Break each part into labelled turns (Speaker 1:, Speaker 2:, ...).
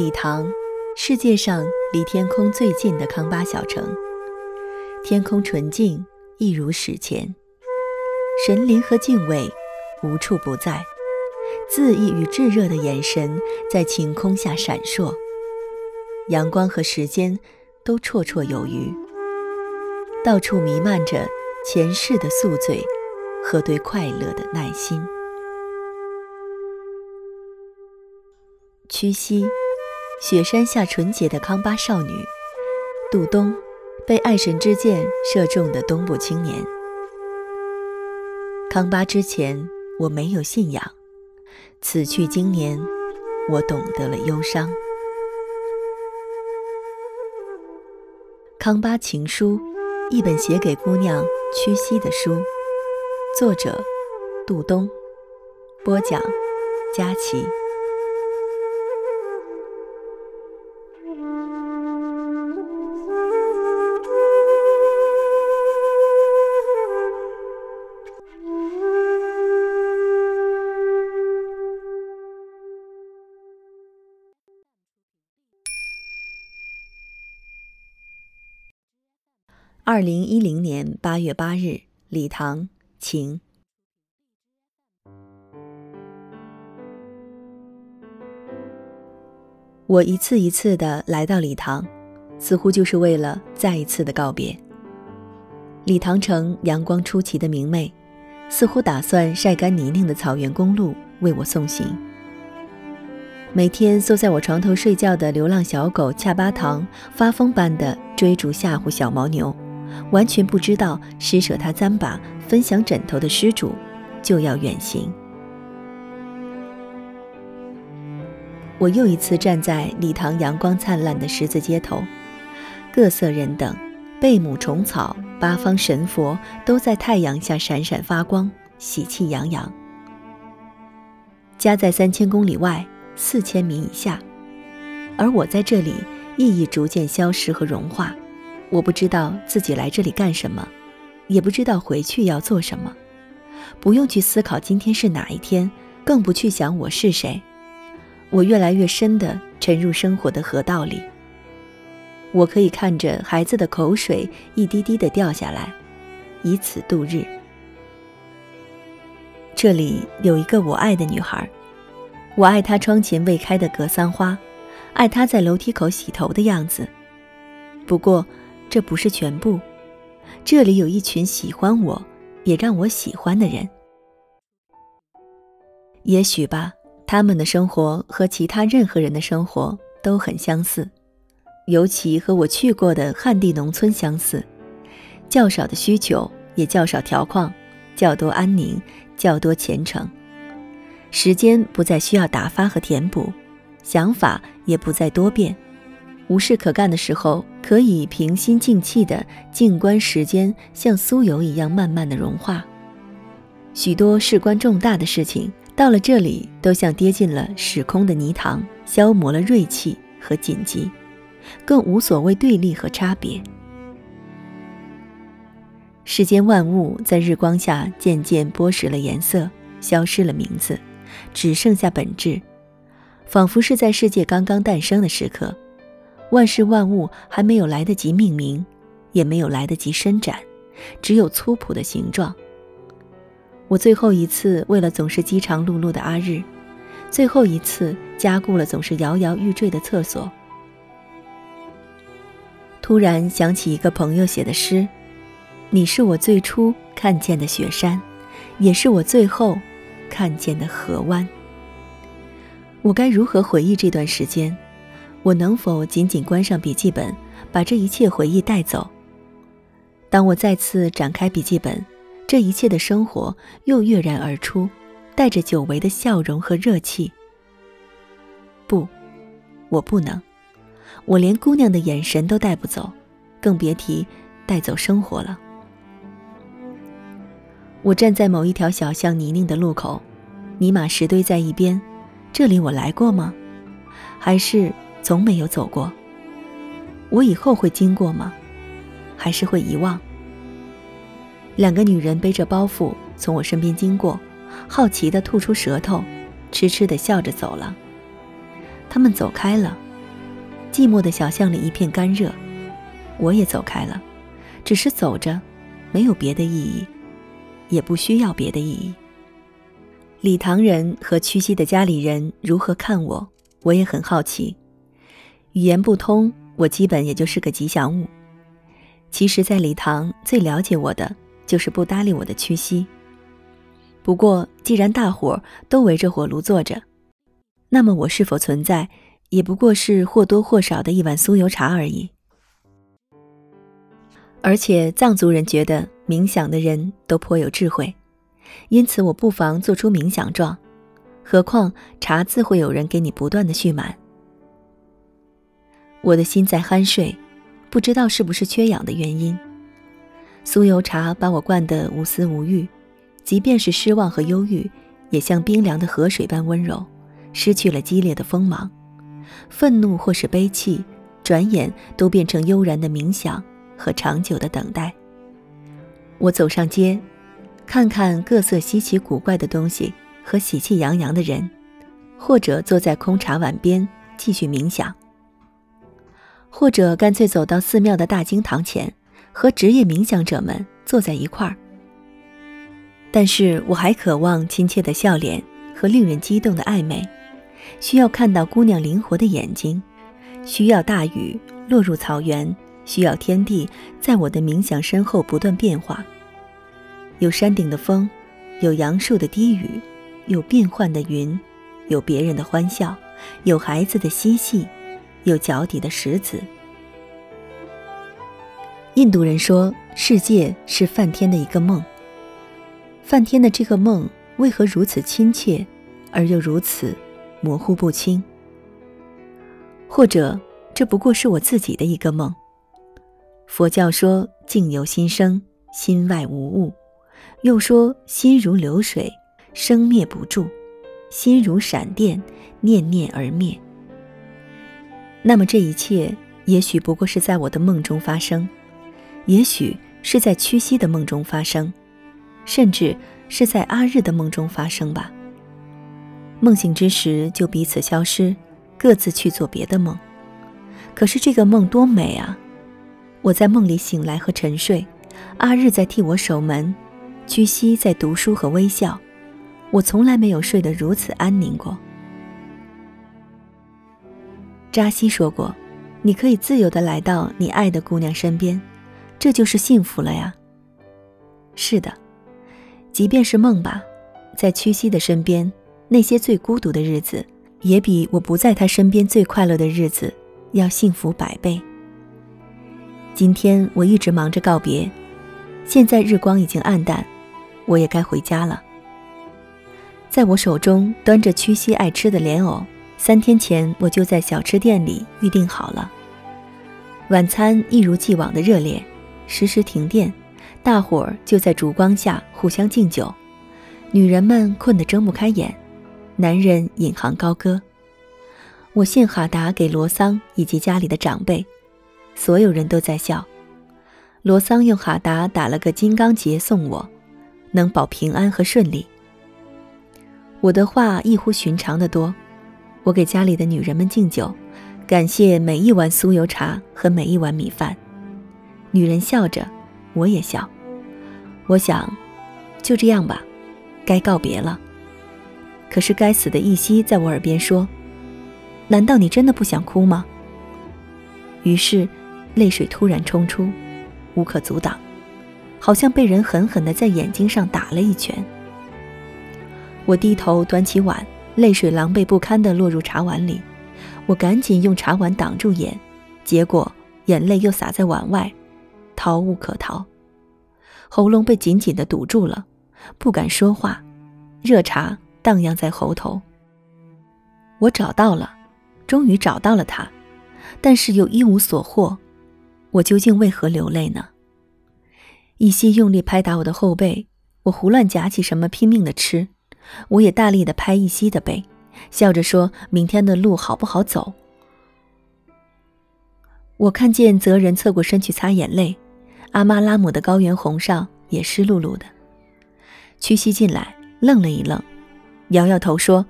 Speaker 1: 礼堂，世界上离天空最近的康巴小城。天空纯净，一如史前。神灵和敬畏无处不在，恣意与炙热的眼神在晴空下闪烁。阳光和时间都绰绰有余，到处弥漫着前世的宿醉和对快乐的耐心。屈膝，雪山下纯洁的康巴少女，杜冬，被爱神之箭射中的东部青年。康巴之前，我没有信仰；此去经年，我懂得了忧伤。康巴情书，一本写给姑娘屈膝的书。作者：杜冬。播讲：佳琪。二零一零年八月八日，礼堂晴。我一次一次的来到礼堂，似乎就是为了再一次的告别。礼堂城阳光出奇的明媚，似乎打算晒干泥泞的草原公路为我送行。每天缩在我床头睡觉的流浪小狗恰巴糖，发疯般的追逐吓唬小牦牛。完全不知道施舍他簪把、分享枕头的施主就要远行。我又一次站在礼堂阳光灿烂的十字街头，各色人等、贝母虫草、八方神佛都在太阳下闪闪发光，喜气洋洋。家在三千公里外、四千米以下，而我在这里意义逐渐消失和融化。我不知道自己来这里干什么，也不知道回去要做什么，不用去思考今天是哪一天，更不去想我是谁。我越来越深地沉入生活的河道里。我可以看着孩子的口水一滴滴地掉下来，以此度日。这里有一个我爱的女孩，我爱她窗前未开的格桑花，爱她在楼梯口洗头的样子。不过。这不是全部，这里有一群喜欢我，也让我喜欢的人。也许吧，他们的生活和其他任何人的生活都很相似，尤其和我去过的旱地农村相似。较少的需求，也较少条框，较多安宁，较多虔诚。时间不再需要打发和填补，想法也不再多变。无事可干的时候，可以平心静气地静观时间像酥油一样慢慢的融化。许多事关重大的事情，到了这里都像跌进了时空的泥塘，消磨了锐气和紧急，更无所谓对立和差别。世间万物在日光下渐渐剥蚀了颜色，消失了名字，只剩下本质，仿佛是在世界刚刚诞生的时刻。万事万物还没有来得及命名，也没有来得及伸展，只有粗朴的形状。我最后一次为了总是饥肠辘辘的阿日，最后一次加固了总是摇摇欲坠的厕所。突然想起一个朋友写的诗：“你是我最初看见的雪山，也是我最后看见的河湾。”我该如何回忆这段时间？我能否紧紧关上笔记本，把这一切回忆带走？当我再次展开笔记本，这一切的生活又跃然而出，带着久违的笑容和热气。不，我不能，我连姑娘的眼神都带不走，更别提带走生活了。我站在某一条小巷泥泞的路口，泥马石堆在一边，这里我来过吗？还是？从没有走过，我以后会经过吗？还是会遗忘？两个女人背着包袱从我身边经过，好奇地吐出舌头，痴痴地笑着走了。他们走开了，寂寞的小巷里一片干热，我也走开了，只是走着，没有别的意义，也不需要别的意义。礼堂人和屈膝的家里人如何看我，我也很好奇。语言不通，我基本也就是个吉祥物。其实，在礼堂最了解我的，就是不搭理我的屈膝。不过，既然大伙都围着火炉坐着，那么我是否存在，也不过是或多或少的一碗酥油茶而已。而且，藏族人觉得冥想的人都颇有智慧，因此我不妨做出冥想状。何况茶自会有人给你不断的蓄满。我的心在酣睡，不知道是不是缺氧的原因。酥油茶把我灌得无思无欲。即便是失望和忧郁，也像冰凉的河水般温柔，失去了激烈的锋芒。愤怒或是悲戚，转眼都变成悠然的冥想和长久的等待。我走上街，看看各色稀奇古怪的东西和喜气洋洋的人，或者坐在空茶碗边继续冥想，或者干脆走到寺庙的大经堂前，和职业冥想者们坐在一块儿。但是我还渴望亲切的笑脸和令人激动的暧昧，需要看到姑娘灵活的眼睛，需要大雨落入草原，需要天地在我的冥想身后不断变化。有山顶的风，有杨树的低语，有变幻的云，有别人的欢笑，有孩子的嬉戏，有脚底的石子。印度人说，世界是梵天的一个梦。梵天的这个梦为何如此亲切，而又如此模糊不清？或者这不过是我自己的一个梦？佛教说境由心生，心外无物；又说心如流水，生灭不住；心如闪电，念念而灭。那么这一切，也许不过是在我的梦中发生，也许是在屈膝的梦中发生。甚至是在阿日的梦中发生吧。梦醒之时就彼此消失，各自去做别的梦。可是这个梦多美啊！我在梦里醒来和沉睡，阿日在替我守门，屈膝在读书和微笑。我从来没有睡得如此安宁过。扎西说过：“你可以自由的来到你爱的姑娘身边，这就是幸福了呀。”是的。即便是梦吧，在屈膝的身边，那些最孤独的日子，也比我不在他身边最快乐的日子要幸福百倍。今天我一直忙着告别，现在日光已经暗淡，我也该回家了。在我手中端着屈膝爱吃的莲藕，三天前我就在小吃店里预定好了。晚餐一如既往的热烈，时时停电。大伙儿就在烛光下互相敬酒，女人们困得睁不开眼，男人引吭高歌。我献哈达给罗桑以及家里的长辈，所有人都在笑。罗桑用哈达打了个金刚结送我，能保平安和顺利。我的话异乎寻常的多，我给家里的女人们敬酒，感谢每一碗酥油茶和每一碗米饭。女人笑着。我也笑，我想，就这样吧，该告别了。可是该死的一息在我耳边说：“难道你真的不想哭吗？”于是，泪水突然冲出，无可阻挡，好像被人狠狠地在眼睛上打了一拳。我低头端起碗，泪水狼狈不堪地落入茶碗里，我赶紧用茶碗挡住眼，结果眼泪又洒在碗外。逃无可逃，喉咙被紧紧的堵住了，不敢说话，热茶荡漾在喉头。我找到了，终于找到了他，但是又一无所获。我究竟为何流泪呢？一夕用力拍打我的后背，我胡乱夹起什么拼命的吃。我也大力的拍一夕的背，笑着说明天的路好不好走？我看见泽人侧过身去擦眼泪。阿妈拉姆的高原红上也湿漉漉的。屈膝进来，愣了一愣，摇摇头说：“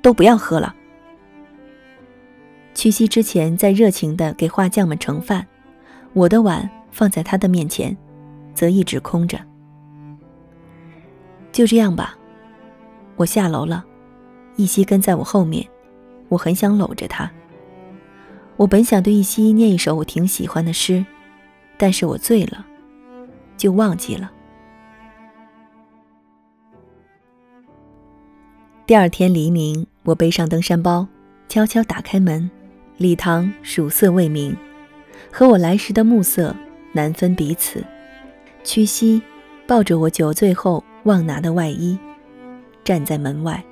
Speaker 1: 都不要喝了。”屈膝之前，在热情的给画匠们盛饭，我的碗放在他的面前，则一直空着。就这样吧，我下楼了，一夕跟在我后面，我很想搂着他。我本想对一夕念一首我挺喜欢的诗，但是我醉了，就忘记了。第二天黎明，我背上登山包，悄悄打开门。礼堂曙色未明，和我来时的暮色难分彼此。屈膝，抱着我酒醉后忘拿的外衣，站在门外。